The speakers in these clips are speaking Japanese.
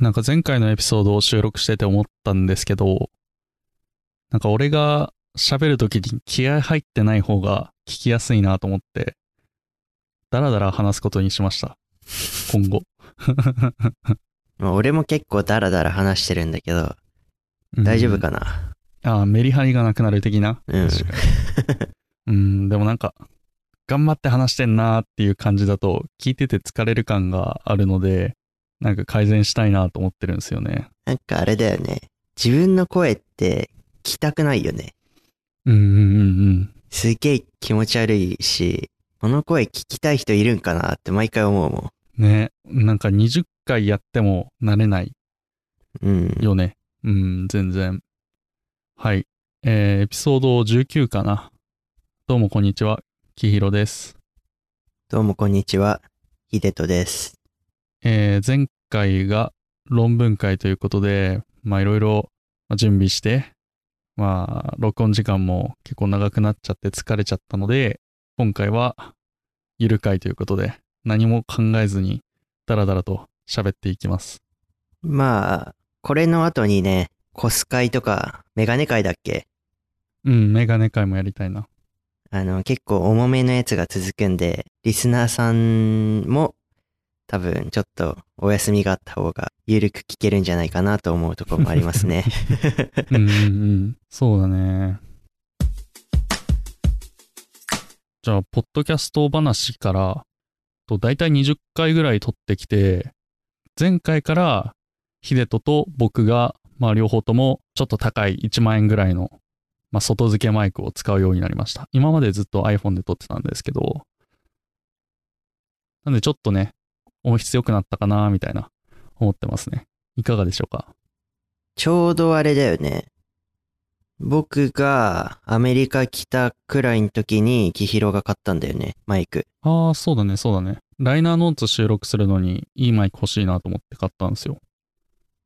なんか前回のエピソードを収録してて思ったんですけど、なんか俺が喋るときに気合入ってない方が聞きやすいなと思って、だらだら話すことにしました。今後。まあ、俺も結構ダラダラ話してるんだけど、大丈夫かな、うんああ、メリハリがなくなる的な？うん。うん、でもなんか、頑張って話してんなーっていう感じだと、聞いてて疲れる感があるので、なんか改善したいなと思ってるんですよね。なんかあれだよね。自分の声って聞きたくないよね。うんうんうんうん。すっげえ気持ち悪いし、この声聞きたい人いるんかなって毎回思うもね、なんか20回やっても慣れないん。うん。よね。うん、全然。はい。えー、エピソード19かな。どうもこんにちは。きひろです。どうもこんにちは。ヒデトです。えー、前回が論文会ということで、まあいろいろまあ準備して、まあ録音時間も結構長くなっちゃって疲れちゃったので、今回はゆる会ということで、何も考えずにダラダラと喋っていきます。まあ、これの後にね、コス会とかメガネ会だっけ？うん、メガネ会もやりたいな。あの、結構重めのやつが続くんで、リスナーさんも多分ちょっとお休みがあった方がゆるく聞けるんじゃないかなと思うところもありますね。うんうん。そうだね。じゃあ、ポッドキャスト話から、と大体20回ぐらい撮ってきて、前回からヒデトと僕が、まあ両方ともちょっと高い1万円ぐらいの、まあ外付けマイクを使うようになりました。今までずっと iPhone で撮ってたんですけど、なんでちょっとね、音質良くなったかなみたいな思ってますね。いかがでしょうか？ちょうどあれだよね。僕がアメリカ来たくらいの時にキヒロが買ったんだよね、マイク。ああ、そうだね、そうだね。ライナーノーツ収録するのにいいマイク欲しいなと思って買ったんですよ。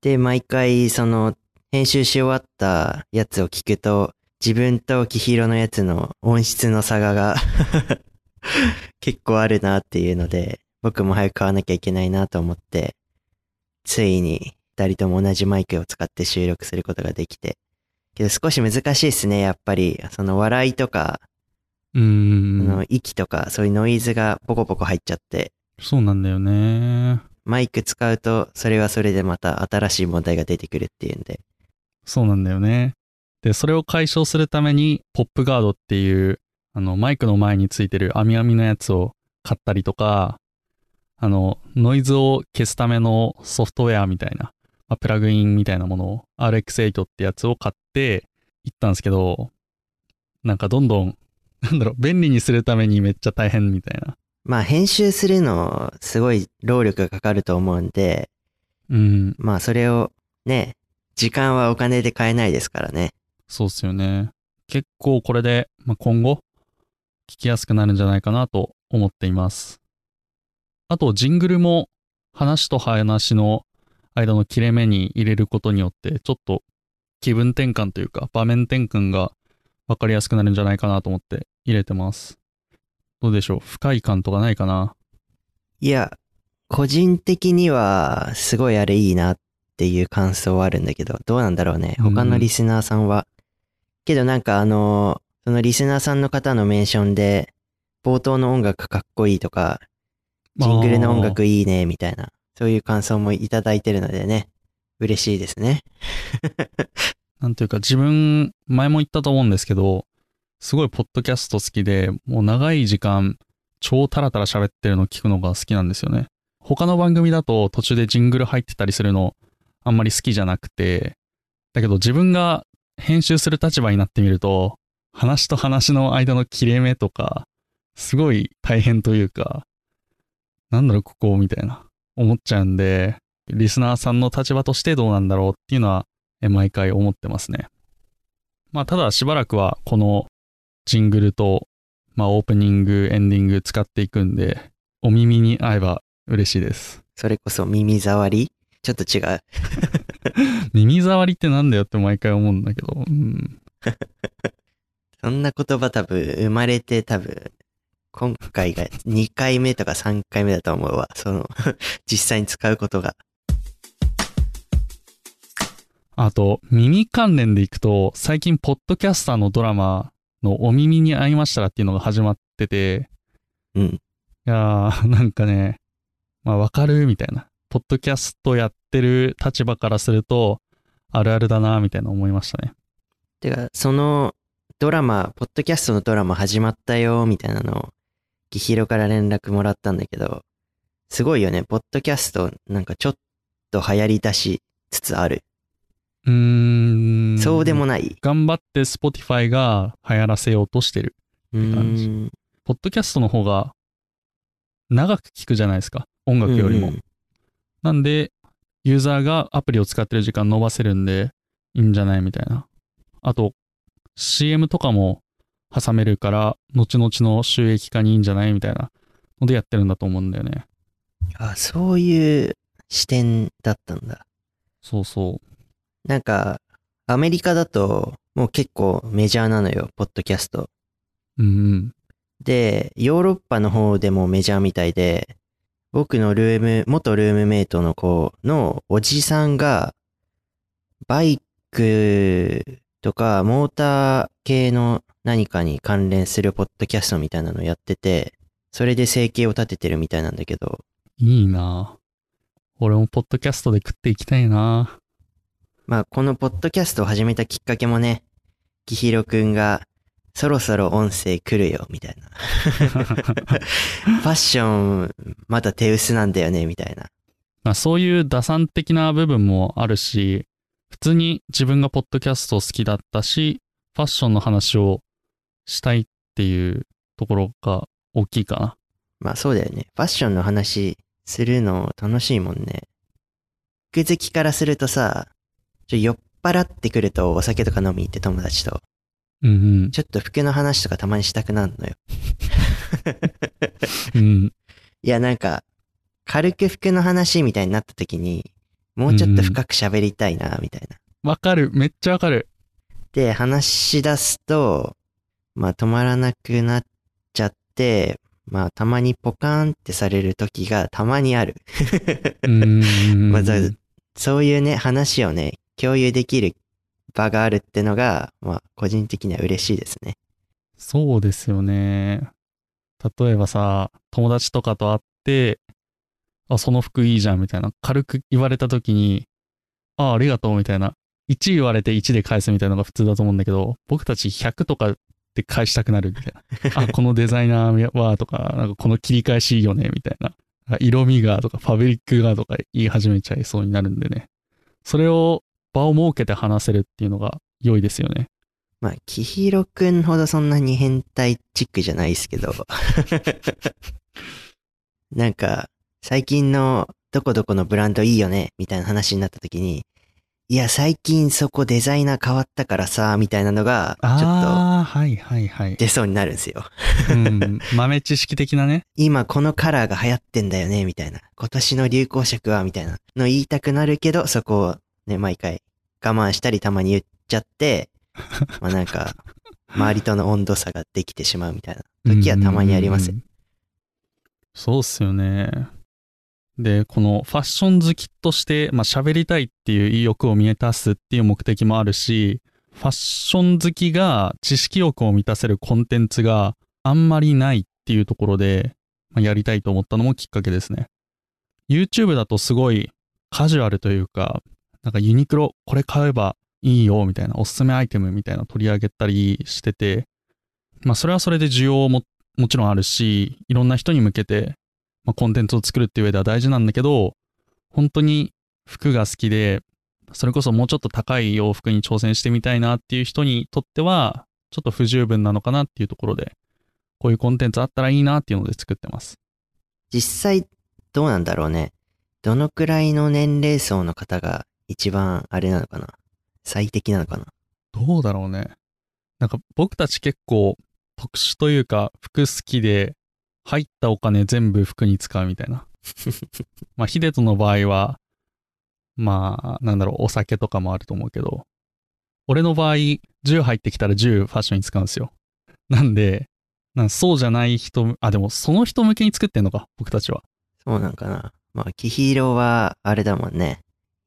で、毎回その編集し終わったやつを聞くと、自分とキヒロのやつの音質の差がが 結構あるなっていうので、僕も早く買わなきゃいけないなと思って、ついに二人とも同じマイクを使って収録することができて。けど少し難しいですね、やっぱり。その笑いとか、うーん。あの息とか、そういうノイズがポコポコ入っちゃって、そうなんだよね。マイク使うと、それはそれでまた新しい問題が出てくるっていうんで。そうなんだよね。で、それを解消するために、ポップガードっていう、あの、マイクの前についてる網網のやつを買ったりとか、あの、ノイズを消すためのソフトウェアみたいな、まあ、プラグインみたいなものを RX8 ってやつを買って行ったんですけど、なんかどんどん、なんだろう、便利にするためにめっちゃ大変みたいな。まあ編集するの、すごい労力がかかると思うんで、うん、まあそれをね、時間はお金で買えないですからね。そうっすよね。結構これで、まあ、今後、聞きやすくなるんじゃないかなと思っています。あと、ジングルも話と話の間の切れ目に入れることによって、ちょっと気分転換というか、場面転換が分かりやすくなるんじゃないかなと思って入れてます。どうでしょう？不快感とかないかな？いや、個人的には、すごいあれいいなっていう感想はあるんだけど、どうなんだろうね？うん他のリスナーさんは？けどなんかあの、そのリスナーさんの方のメンションで、冒頭の音楽かっこいいとか、ジングルの音楽いいね、みたいな、そういう感想もいただいてるのでね、嬉しいですね。なんていうか自分、前も言ったと思うんですけど、すごいポッドキャスト好きで、もう長い時間、超タラタラ喋ってるの聞くのが好きなんですよね。他の番組だと途中でジングル入ってたりするの、あんまり好きじゃなくて、だけど自分が編集する立場になってみると、話と話の間の切れ目とか、すごい大変というか、なんだろう、ここ、みたいな、思っちゃうんで、リスナーさんの立場としてどうなんだろうっていうのは、え毎回思ってますね。まあ、ただしばらくはこのジングルと、まあ、オープニング、エンディング使っていくんで、お耳に合えば嬉しいです。それこそ耳障り？ちょっと違う。耳障りってなんだよって毎回思うんだけど、うん。そんな言葉多分生まれて多分、今回が2回目とか3回目だと思うわ。その、実際に使うことが。あと、耳関連でいくと、最近、ポッドキャスターのドラマのお耳に合いましたらっていうのが始まってて、うん。いやー、なんかね、まあわかるみたいな。ポッドキャストやってる立場からすると、あるあるだな、みたいな思いましたね。てか、そのドラマ、ポッドキャストのドラマ始まったよ、みたいなのを、ギヒロから連絡もらったんだけど、すごいよね。ポッドキャスト、なんかちょっと流行り出しつつある。うーん。そうでもない？頑張って Spotify が流行らせようとしてる。うー感じん。ポッドキャストの方が長く聞くじゃないですか。音楽よりも。うんうんなんで、ユーザーがアプリを使ってる時間伸ばせるんで、いいんじゃないみたいな。あと、CM とかも挟めるから、後々の収益化にいいんじゃないみたいなのでやってるんだと思うんだよね。あ、そういう視点だったんだ。そうそなんか、アメリカだと、もう結構メジャーなのよ、ポッドキャスト。う。うんうん。で、ヨーロッパの方でもメジャーみたいで、僕のルーム、元ルームメイトの子のおじさんが、バイクとかモーター系の何かに関連するポッドキャストみたいなのやってて、それで生計を立ててるみたいなんだけど、いいな俺もポッドキャストで食っていきたいなまあこのポッドキャストを始めたきっかけもね、きひろくんが、そろそろ音声来るよ、みたいな。ファッション、まだ手薄なんだよね、みたいな。まあそういう打算的な部分もあるし、普通に自分がポッドキャスト好きだったし、ファッションの話をしたいっていうところが大きいかな。まあそうだよね。ファッションの話するの楽しいもんね。服好きからするとさ、ちょ酔っ払ってくるとお酒とか飲み行って友達と、うんちょっと服の話とかたまにしたくなるのよ。うん。うん。いやなんか、軽く服の話みたいになった時に、もうちょっと深く喋りたいな、みたいな。わかる。めっちゃわかる。で、話し出すと、まあ止まらなくなっちゃって、まあたまにポカーンってされる時がたまにある。まあそうそういうね、話をね、共有できる場があるってのが、まあ個人的には嬉しいですね。そうですよね。例えばさ、友達とかと会って、あ、その服いいじゃんみたいな、軽く言われた時に、あ、ありがとうみたいな、1言われて1で返すみたいなのが普通だと思うんだけど、僕たち100とかで返したくなるみたいな。あ、このデザイナーはとか、なんかこの切り返しいいよねみたいな。色味がとか、ファブリックがとか言い始めちゃいそうになるんでね。それを場を設けて話せるっていうのが良いですよね。まあ、きひろくんほどそんなに変態チックじゃないですけど。なんか、最近のどこどこのブランドいいよね、みたいな話になった時に、いや、最近そこデザイナー変わったからさ、みたいなのが、ちょっああ、はいはいはいと。出そうになるんですよ。うん、豆知識的なね。今このカラーが流行ってんだよね、みたいな。今年の流行色は、みたいなの言いたくなるけど、そこをね、毎回我慢したりたまに言っちゃって、まあなんか、周りとの温度差ができてしまうみたいな時はたまにありますよ。うんそうっすよね。で、このファッション好きとして、まあ喋りたいっていう意欲を満たすっていう目的もあるし、ファッション好きが知識欲を満たせるコンテンツがあんまりないっていうところで、まあ、やりたいと思ったのもきっかけですね。YouTube だとすごいカジュアルというか、なんかユニクロこれ買えばいいよみたいなおすすめアイテムみたいな取り上げたりしてて、まあそれはそれで需要ももちろんあるし、いろんな人に向けて、まあ、コンテンツを作るっていう上では大事なんだけど、本当に服が好きで、それこそもうちょっと高い洋服に挑戦してみたいなっていう人にとっては、ちょっと不十分なのかなっていうところで、こういうコンテンツあったらいいなっていうので作ってます。実際どうなんだろうね。どのくらいの年齢層の方が一番あれなのかな最適なのかなどうだろうね。なんか僕たち結構特殊というか服好きで入ったお金全部服に使うみたいな。まあヒデトの場合はまあなんだろうお酒とかもあると思うけど俺の場合10入ってきたら10ファッションに使うんですよ。なんでなんそうじゃない人あでもその人向けに作ってんのか僕たちは。そうなんかなまあ、キヒーロはあれだもんね。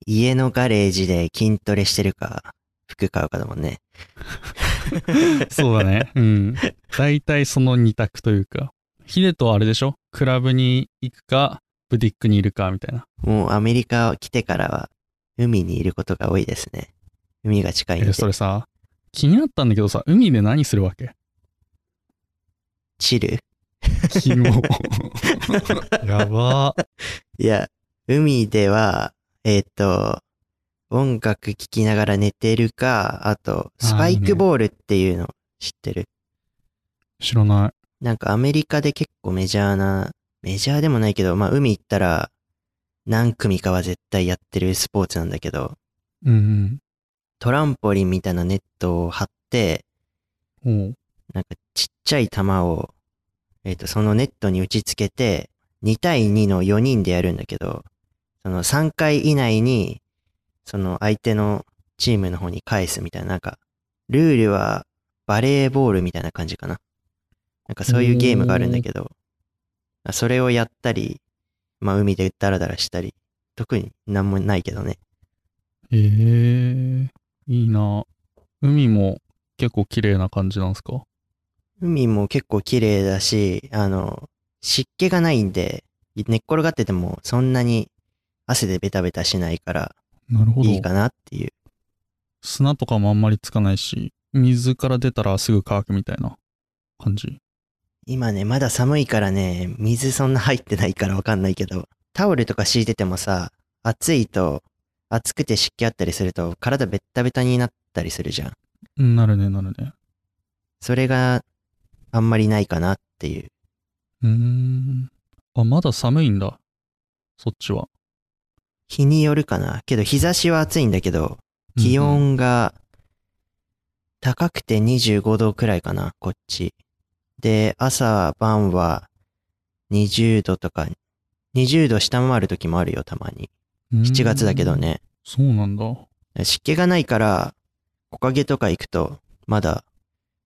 家のガレージで筋トレしてるか、服買うかだもんね。そうだね。うん。大体その二択というか。ヒデとはあれでしょ？クラブに行くか、ブティックにいるか、みたいな。もうアメリカ来てからは、海にいることが多いですね。海が近いんでえ、。それさ、気になったんだけどさ、海で何するわけ？チル？キモ。やば。いや、海では、えっ、と、音楽聴きながら寝てるか、あと、スパイクボールっていうの知ってる？知らななんかアメリカで結構メジャーな、メジャーでもないけど、まあ海行ったら何組かは絶対やってるスポーツなんだけど、い。うんトランポリンみたいなネットを張って、うん。なんかちっちゃい球を、えっ、と、そのネットに打ち付けて、2対2の4人でやるんだけど、その3回以内に、その相手のチームの方に返すみたいな、なんか、ルールはバレーボールみたいな感じかな。なんかそういうゲームがあるんだけど、それをやったり、まあ海でダラダラしたり、特になんもないけどね。ええいいな。海も結構綺麗な感じなんすか？海も結構綺麗だし、あの、湿気がないんで、寝っ転がっててもそんなに汗でベタベタしないからなるほど。いいかなっていう。砂とかもあんまりつかないし、水から出たらすぐ乾くみたいな感じ？今ね、まだ寒いからね、水そんな入ってないからわかんないけど、タオルとか敷いててもさ、暑いと、暑くて湿気あったりすると体ベッタベタになったりするじゃん。うんなるね、なるね。それがあんまりないかなっていう。うーん。あ、まだ寒いんだ。そっちは。日によるかな。けど日差しは暑いんだけど、気温が高くて25度くらいかな、こっち。で、朝晩は20度とか、20度下回る時もあるよ、たまに。7月だけど。ね。そうなんだ。湿気がないから、木陰とか行くと、まだ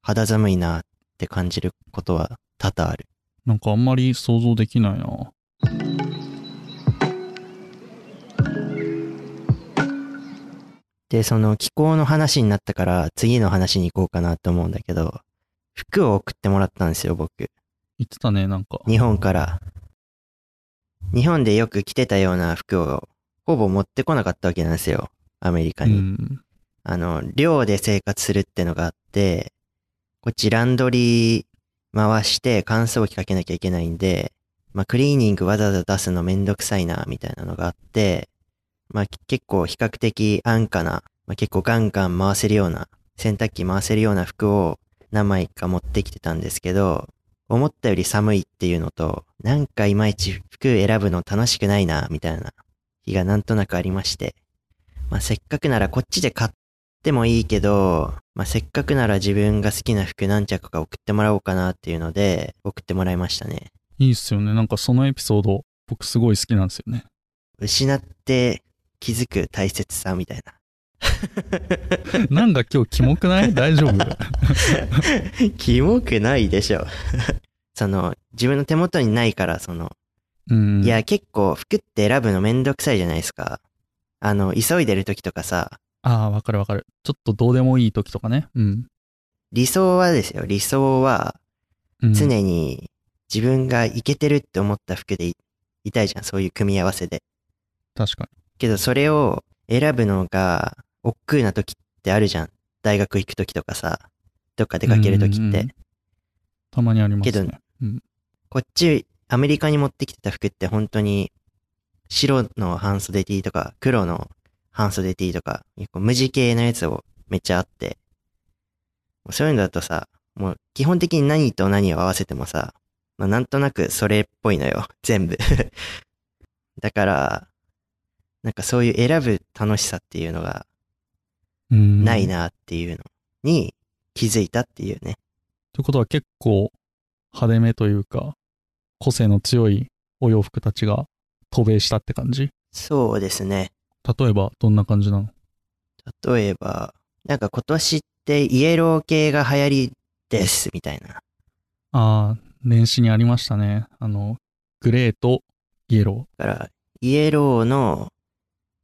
肌寒いなって感じることは多々ある。なんかあんまり想像できないな。で、その気候の話になったから、次の話に行こうかなと思うんだけど、服を送ってもらったんですよ、僕。言ってたね、なんか。日本から。日本でよく着てたような服を、ほぼ持ってこなかったわけなんですよ。アメリカうに。ん。あの、寮で生活するってのがあって、こっちランドリー回して乾燥機かけなきゃいけないんで、まあクリーニングわざわざ出すのめんどくさいな、みたいなのがあって、まあき結構比較的安価な、まあ結構ガンガン回せるような、洗濯機回せるような服を何枚か持ってきてたんですけど、思ったより寒いっていうのと、なんかいまいち服選ぶの楽しくないな、みたいな日がなんとなくありまして、まあせっかくならこっちで買ってもいいけど、まあ、せっかくなら自分が好きな服何着か送ってもらおうかなっていうので、送ってもらいましたね。いいっすよね。なんかそのエピソード、僕すごい好きなんですよね。失って気づく大切さみたいな。なんか今日キモくない？大丈夫？キモくないでしょ。その、自分の手元にないから、その、うん。いや、結構服って選ぶのめんどくさいじゃないですか。あの、急いでる時とかさ、ああ、わかるわかる。ちょっとどうでもいい時とかね。うん。理想はですよ、理想はうん、常に自分がイケてるって思った服でいいたいじゃん、そういう組み合わせで。確かけどそれを選ぶのが億劫な時ってあるじゃん。大学行く時とかさ、どっか出かける時ってうんうんうん。たまにありますけね。うん。こっち、アメリカに持ってきてた服って本当に白の半袖 T とか黒の半袖 T とか、結構無地系のやつをめっちゃあって、そういうのだとさ、もう基本的に何と何を合わせてもさ、まあなんとなくそれっぽいのよ、全部。だから、なんかそういう選ぶ楽しさっていうのがうんない。なっていうのに気づいたっていうね。ということは結構派手めというか、個性の強いお洋服たちが渡米したって感じ？そうですね。例えばどんな感じなの？例えば、なんか今年ってイエロー系が流行りですみたいな。ああ、年始にありましたね。あの、グレーとイエロだから、イエローの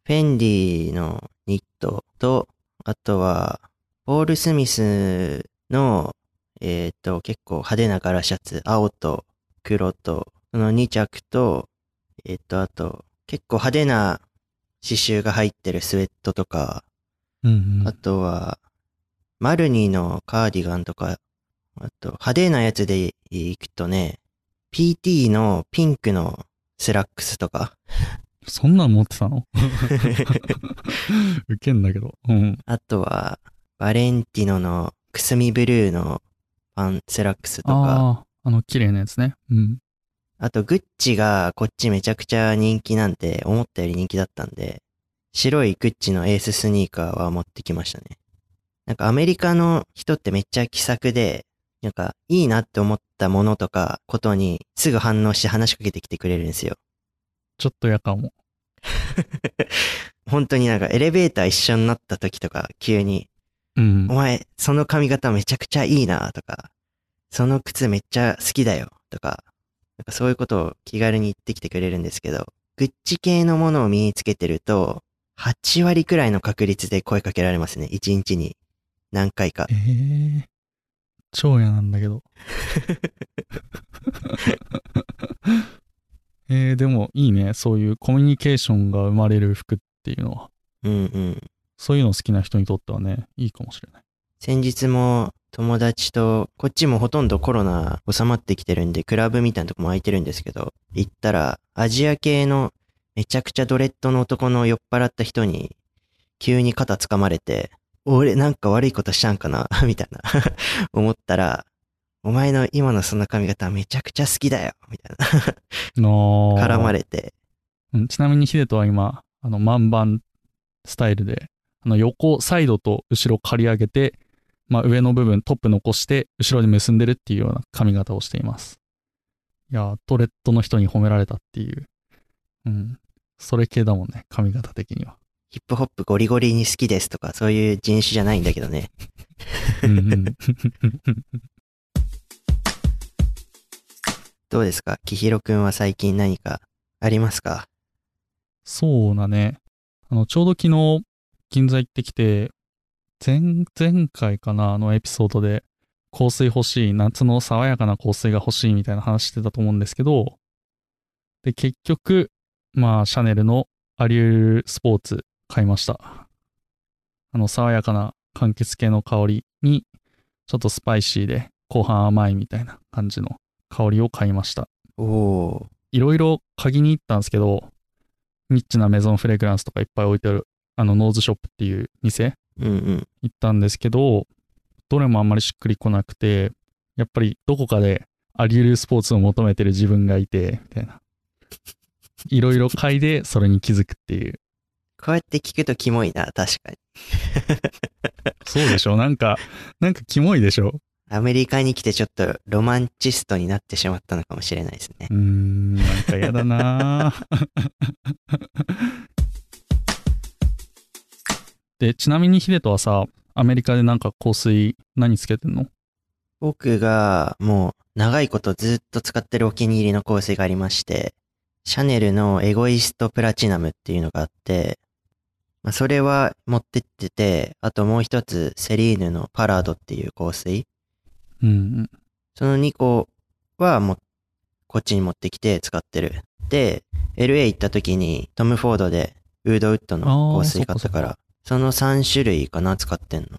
フェンディのニットと、あとは、ポール・スミスの、えっ、と、結構派手な柄シャツ、青と黒と、その2着と、えっ、と、あと、結構派手な刺繍が入ってるスウェットとか、うんうん。あとは、マルニーのカーディガンとか、あと、派手なやつで行くとね、PT のピンクのスラックスとか、そんなん持ってたの？ウケんだけど。うん。あとは、バレンティノのくすみブルーのパンスラックスとか、ああ、あの綺麗なやつね。うん。あとグッチがこっちめちゃくちゃ人気なんて思ったより人気だったんで、白いグッチのエーススニーカーは持ってきましたね。なんかアメリカの人ってめっちゃ気さくで、なんかいいなって思ったものとかことにすぐ反応して話しかけてきてくれるんですよ。ちょっと嫌かも。本当になんかエレベーター一緒になった時とか急に、うんお。前その髪型めちゃくちゃいいなとか、その靴めっちゃ好きだよとか、なんかそういうことを気軽に言ってきてくれるんですけど、グッチ系のものを身につけてると、8割くらいの確率で声かけられますね。1日に何回かえ。え超嫌なんだけど。えー、でもいいね。そういうコミュニケーションが生まれる服っていうのは。うんうん。そういうの好きな人にとってはね、いいかもしれない。先日も友達と、こっちもほとんどコロナ収まってきてるんで、クラブみたいなとこも空いてるんですけど、行ったら、アジア系のめちゃくちゃドレッドの男の酔っ払った人に、急に肩掴まれて、俺なんか悪いことしたんかなみたいな 思ったら、お前の今のその髪型めちゃくちゃ好きだよみたいな。の絡まれて。うんちなみにヒデトは今、あの、 man bunスタイルで、あの、横、サイドと後ろ刈り上げて、まあ、上の部分、トップ残して、後ろで結んでるっていうような髪型をしています。いやー、ドレッドの人に褒められたっていう。うん。それ系だもんね、髪型的には。ヒップホップゴリゴリに好きですとか、そういう人種じゃないんだけどね。うんうん。どうですか？きひろくんは最近何かありますか？そうだね。あの、ちょうど昨日、銀座行ってきて、前、前回かな、あのエピソードで、香水欲しい、夏の爽やかな香水が欲しいみたいな話してたと思うんですけど、で、結局、まあ、シャネルのアリュールスポーツ買いました。あの、爽やかな柑橘系の香りに、ちょっとスパイシーで、後半甘いみたいな感じの香りを買いました。おおいろいろ鍵に行ったんですけど、ニッチなメゾンフレグランスとかいっぱい置いてある、あの、ノーズショップっていう店ー。うんうん。行ったんですけど、どれもあんまりしっくりこなくて、やっぱりどこかでアリュールスポーツを求めてる自分がいて、みたいな。いろいろ嗅いでそれに気づくっていう。こうやって聞くとキモいな、確かに。そうでしょ？なんか、なんかキモいでしょ？アメリカに来てちょっとロマンチストになってしまったのかもしれないですねうー。ん、なんかやだなぁ で、ちなみにヒデトはさ、アメリカでなんか香水何つけてんの？僕がもう長いことずっと使ってるお気に入りの香水がありまして、シャネルのエゴイストプラチナムっていうのがあって、まあ、それは持ってってて、あともう一つセリーヌのパラードっていう香水。うんうん。その2個はもうこっちに持ってきて使ってる。で、LA 行った時にトム・フォードでウードウッドの香水買ったから、その3種類かな使ってんの。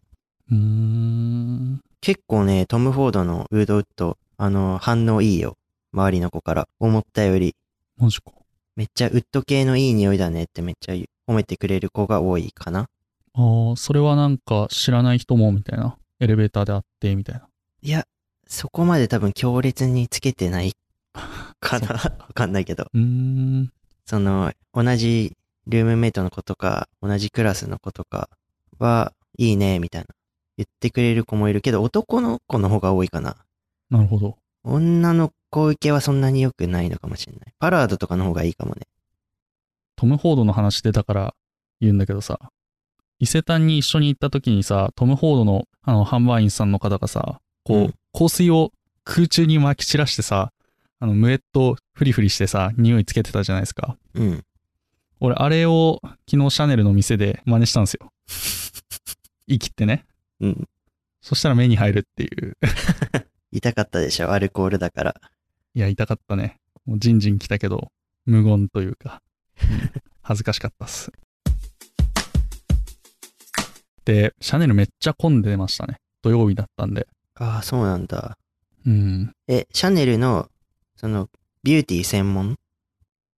うーん。結構ね、トム・フォードのウードウッド、あの、反応いいよ。周りの子から。思ったより。マジか。めっちゃウッド系のいい匂いだねってめっちゃ褒めてくれる子が多いかな。ああ、それはなんか知らない人もみたいな。エレベーターで会ってみたいな。いや、そこまで多分強烈につけてない かなわかんないけど。うーん。その、同じルームメイトの子とか、同じクラスの子とかは、いいね、みたいな。言ってくれる子もいるけど、男の子の方が多いかな。なるほど。女の子受けはそんなに良くないのかもしれない。パラードとかの方がいいかもね。トム・フォードの話出たから言うんだけどさ、伊勢丹に一緒に行った時にさ、トム・フォードのあの販売員さんの方がさ、こう、うん香水を空中に撒き散らしてさ、あの、ムエットフリフリしてさ、匂いつけてたじゃないですか。うん。俺、あれを昨日シャネルの店で真似したんですよ。言い切ってね。うん。そしたら目に入るっていう。痛かったでしょ、アルコールだから。いや、痛かったね。もうジンジン来たけど、無言というか、う ん恥ずかしかったっす。で、シャネルめっちゃ混んでましたね。土曜日だったんで。ああ、そうなんだ。うん。え、シャネルの、その、ビューティー専門？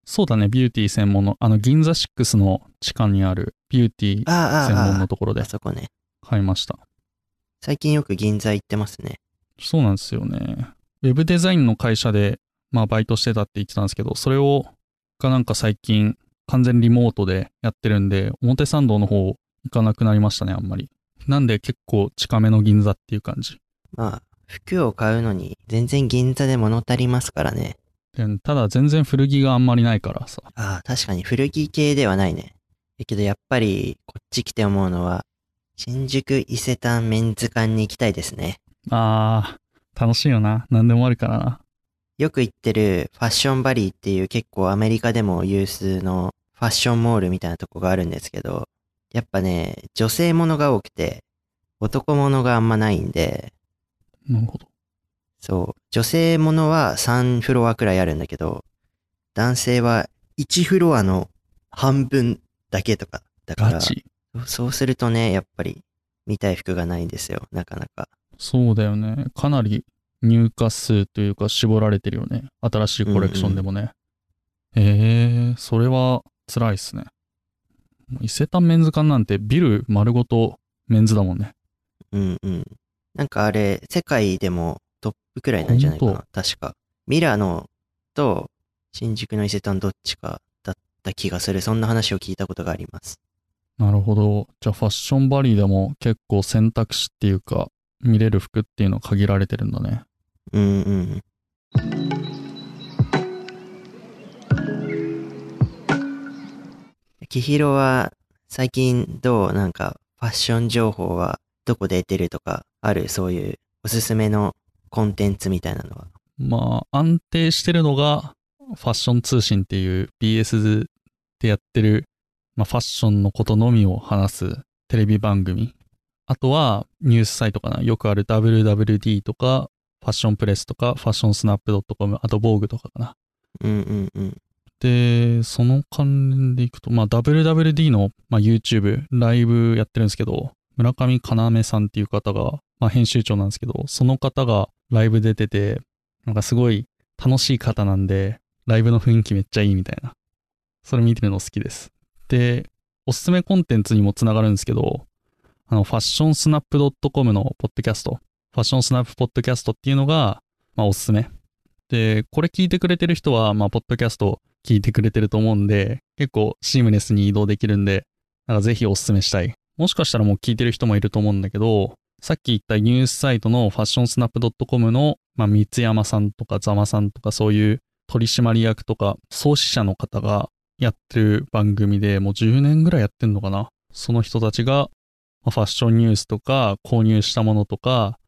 そうだね、ビューティー専門の、あの、銀座6の地下にあるビューティー専門のところであそこね。買いました。最近よく銀座行ってますね。そうなんですよね。ウェブデザインの会社で、まあ、バイトしてたって言ってたんですけど、それを、がなんか最近、完全リモートでやってるんで、表参道の方行かなくなりましたね、あんまり。なんで結構近めの銀座っていう感じ。まあ、服を買うのに全然銀座で物足りますからね。でただ全然古着があんまりないからさ。ああ、確かに古着系ではないね。だけどやっぱり、こっち来て思うのは、新宿伊勢丹メンズ館に行きたいですね。あー、楽しいよな。何でもあるからな。よく行ってるファッションバリーっていう結構アメリカでも有数のファッションモールみたいなとこがあるんですけど、やっぱね、女性ものが多くて、男ものがあんまないんで、なるほど。そう、女性ものは3フロアくらいあるんだけど、男性は1フロアの半分だけとか、だからガ、チ。そうするとね、やっぱり見たい服がないんですよ、なかなか。そうだよね。かなり入荷数というか絞られてるよね。新しいコレクションでもね。えー、それは辛いっすね。伊勢丹メンズ館なんてビル丸ごとメンズだもんね。うんうん。なんかあれ、世界でもトップくらいなんじゃないかほな、確か。ミラノと新宿の伊勢丹どっちかだった気がする。そんな話を聞いたことがあります。なるほど。じゃあファッションバリーでも結構選択肢っていうか見れる服っていうの限られてるんだね。うんうん。きひろは最近どう？なんかファッション情報はどこで得てるとかあるそういうおすすめのコンテンツみたいなのは？まあ安定してるのがファッション通信っていう BS でやってる、まあ、ファッションのことのみを話すテレビ番組。あとはニュースサイトかな。よくある WWD とかファッションプレスとかファッションスナップ .com あと Vogue とかかな。うんうんうん。で、その関連でいくと、まあ、WWD の、まあ、YouTube、ライブやってるんですけど、村上要さんっていう方が、まあ、編集長なんですけど、その方がライブ出てて、なんかすごい楽しい方なんで、ライブの雰囲気めっちゃいいみたいな。それ見てるの好きです。で、おすすめコンテンツにもつながるんですけど、あの、ファッションスナップ .com のポッドキャスト、ファッションスナップポッドキャストっていうのが、まあ、おすすめ。で、これ聞いてくれてる人は、まあ、ポッドキャスト聞いてくれてると思うんで、結構シームレスに移動できるんで、なんかぜひおすすめしたい。もしかしたらもう聞いてる人もいると思うんだけど、さっき言ったニュースサイトのファッションスナップ .com の、まあ、三山さんとかザマさんとかそういう取締役とか創始者の方がやってる番組でもう10年ぐらいやってんのかな。その人たちが、まファッションニュースとか購入したものとか、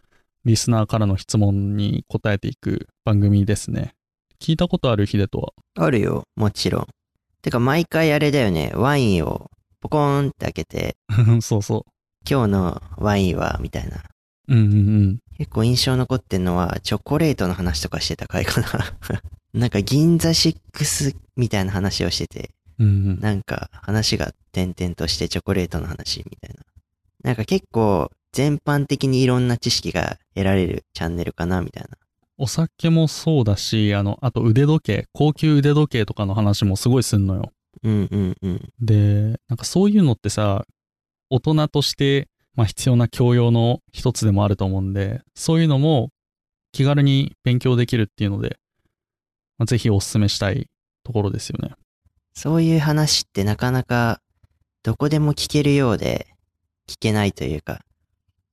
リスナーからの質問に答えていく番組ですね。聞いたことある？ヒデとは。あるよ、もちろん。てか毎回あれだよね、ワインをポコーンって開けて、そうそ今日のワインは、みたいな。う。うんうんうん。結構印象残ってんのは、チョコレートの話とかしてた回かな。なんか銀座6みたいな話をしてて、うんうん、なんか話が点々としてチョコレートの話みたいな。なんか結構全般的にいろんな知識が得られるチャンネルかなみたいな。お酒もそうだし、あの、あと腕時計、高級腕時計とかの話もすごいすんのよ。うんうんうん。で、なんかそういうのってさ、大人として、まあ必要な教養の一つでもあると思うんで、そういうのも気軽に勉強できるっていうので、まあ、ぜひお勧めしたいところですよね。そういう話ってなかなかどこでも聞けるようで聞けないというか、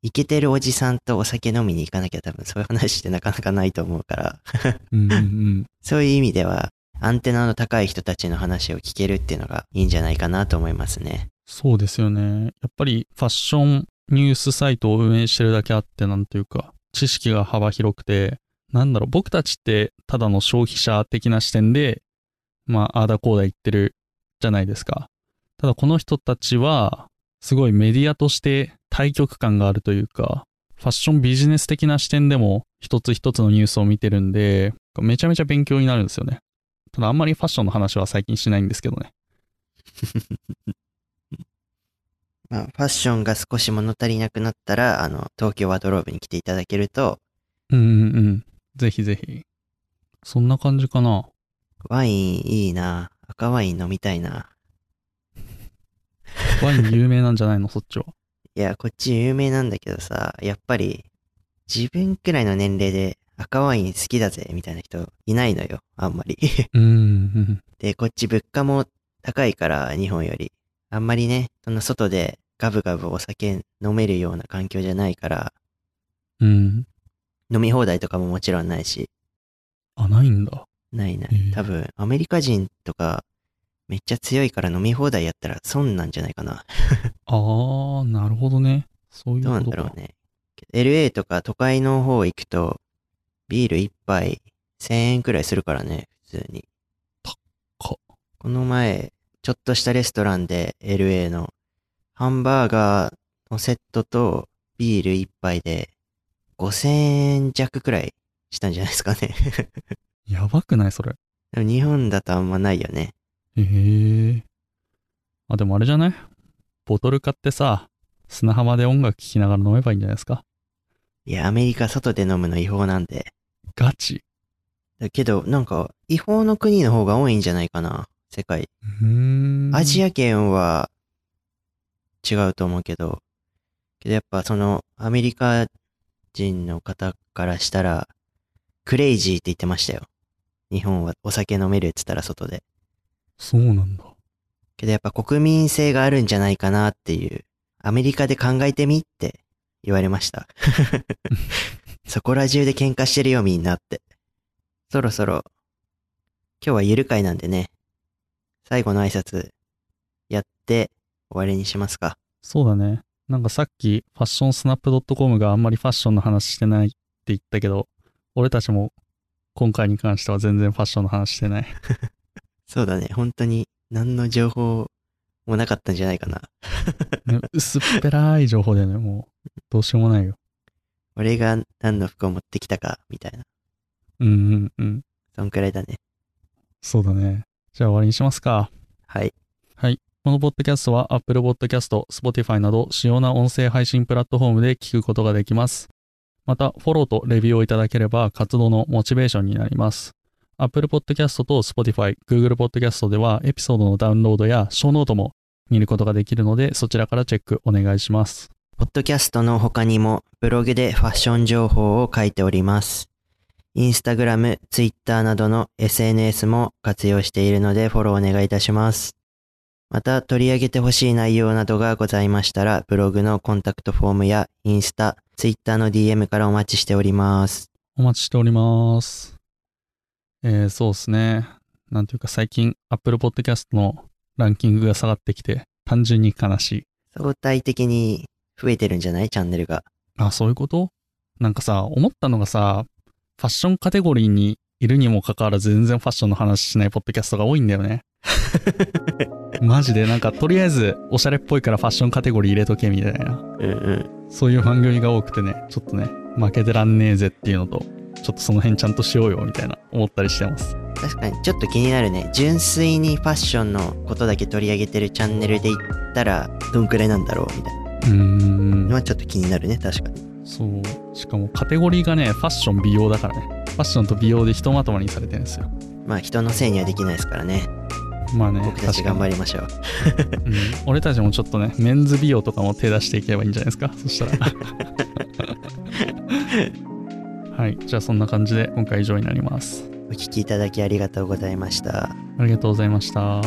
イケてるおじさんとお酒飲みに行かなきゃ多分そういう話ってなかなかないと思うから、うんうんうん。そういう意味ではアンテナの高い人たちの話を聞けるっていうのがいいんじゃないかなと思いますね。そうですよね。やっぱりファッションニュースサイトを運営してるだけあって、なんというか、知識が幅広くて、なんだろう、僕たちってただの消費者的な視点で、まあ、ああだこうだ言ってるじゃないですか。ただこの人たちは、すごいメディアとして対極感があるというか、ファッションビジネス的な視点でも一つ一つのニュースを見てるんで、めちゃめちゃ勉強になるんですよね。ただあんまりファッションの話は最近しないんですけどね。まあ、ファッションが少し物足りなくなったら、あの、東京ワドローブに来ていただけると、うんうんうん。ぜひぜひ。そんな感じかな。ワインいいな。赤ワイン飲みたいな。ワイン有名なんじゃないの？そっちは。いや、こっち有名なんだけどさ、やっぱり、自分くらいの年齢で赤ワイン好きだぜ、みたいな人いないのよ、あんまり。で、こっち物価も高いから、日本より。あんまりね、その外でガブガブお酒飲めるような環境じゃないから、うん。飲み放題とかももちろんないし、あ、ないんだ。ないない。多分、アメリカ人とか、めっちゃ強いから飲み放題やったら損なんじゃないかな。あー、なるほどね。そういうどうことか。なんだろうね。LA とか都会の方行くと、ビール一杯1000円くらいするからね、普通に。高っこの前、ちょっとしたレストランで LA のハンバーガーのセットとビール一杯で5000円弱くらいしたんじゃないですかね。やばくない？それ。でも日本だとあんまないよね。へえ。あ、でもあれじゃない？ボトル買ってさ、砂浜で音楽聴きながら飲めばいいんじゃないですか？いや、アメリカ外で飲むの違法なんで。ガチ？だけど、なんか、違法の国の方が多いんじゃないかな、世界。アジア圏は違うと思うけど、けどやっぱそのアメリカ人の方からしたら、クレイジーって言ってましたよ。日本はお酒飲めるって言ったら外で。そうなんだ。けどやっぱ国民性があるんじゃないかなっていう、アメリカで考えてみって言われました。そこら中で喧嘩してるよみんなって。そろそろ、今日はゆる会なんでね、最後の挨拶やって終わりにしますか。そうだね。なんかさっき、ファッションスナップ .com があんまりファッションの話してないって言ったけど、俺たちも今回に関しては全然ファッションの話してない。そうだね、本当に何の情報もなかったんじゃないかな。ね薄っぺらい情報だよね、もう。どうしようもないよ。俺が何の服を持ってきたか、みたいな。うんうんうん。そんくらいだね。そうだね。じゃあ終わりにしますか。はい。はい。このポッドキャストは Apple Podcast、Spotify など主要な音声配信プラットフォームで聞くことができます。また、フォローとレビューをいただければ活動のモチベーションになります。Apple Podcast と Spotify、Google Podcast ではエピソードのダウンロードやショーノートも見ることができるので、そちらからチェックお願いします。ポッドキャストの他にもブログでファッション情報を書いております。インスタグラム、ツイッターなどの SNS も活用しているのでフォローお願いいたします。また取り上げてほしい内容などがございましたら、ブログのコンタクトフォームやインスタ、ツイッターの DM からお待ちしております。お待ちしております。えー、そうですね。なんていうか最近 Apple Podcast のランキングが下がってきて単純に悲しい。相対的に増えてるんじゃない？チャンネルが。あ、そういうこと？なんかさ、思ったのがさ、ファッションカテゴリーにいるにもかかわらず全然ファッションの話しないポッドキャストが多いんだよね。マジでなんかとりあえずおしゃれっぽいからファッションカテゴリー入れとけみたいな。うんうん。そういう番組が多くてね、ちょっとね、負けてらんねえぜっていうのと、ちょっとその辺ちゃんとしようよみたいな思ったりしてます。確かにちょっと気になるね。純粋にファッションのことだけ取り上げてるチャンネルで言ったら、どんくらいなんだろう？みたいなうーんの。はちょっと気になるね、確かに。そう。しかもカテゴリーがね、ファッション美容だからね。ファッションと美容でひとまとまりにされてるんですよ。まあ人のせいにはできないですからね。まあね、僕たち頑張り、りましょう。うん。俺たちもちょっとね、メンズ美容とかも手出していけばいいんじゃないですか？そしたら。はい。じゃあそんな感じで今回以上になります。お聞きいただきありがとうございました。ありがとうございました。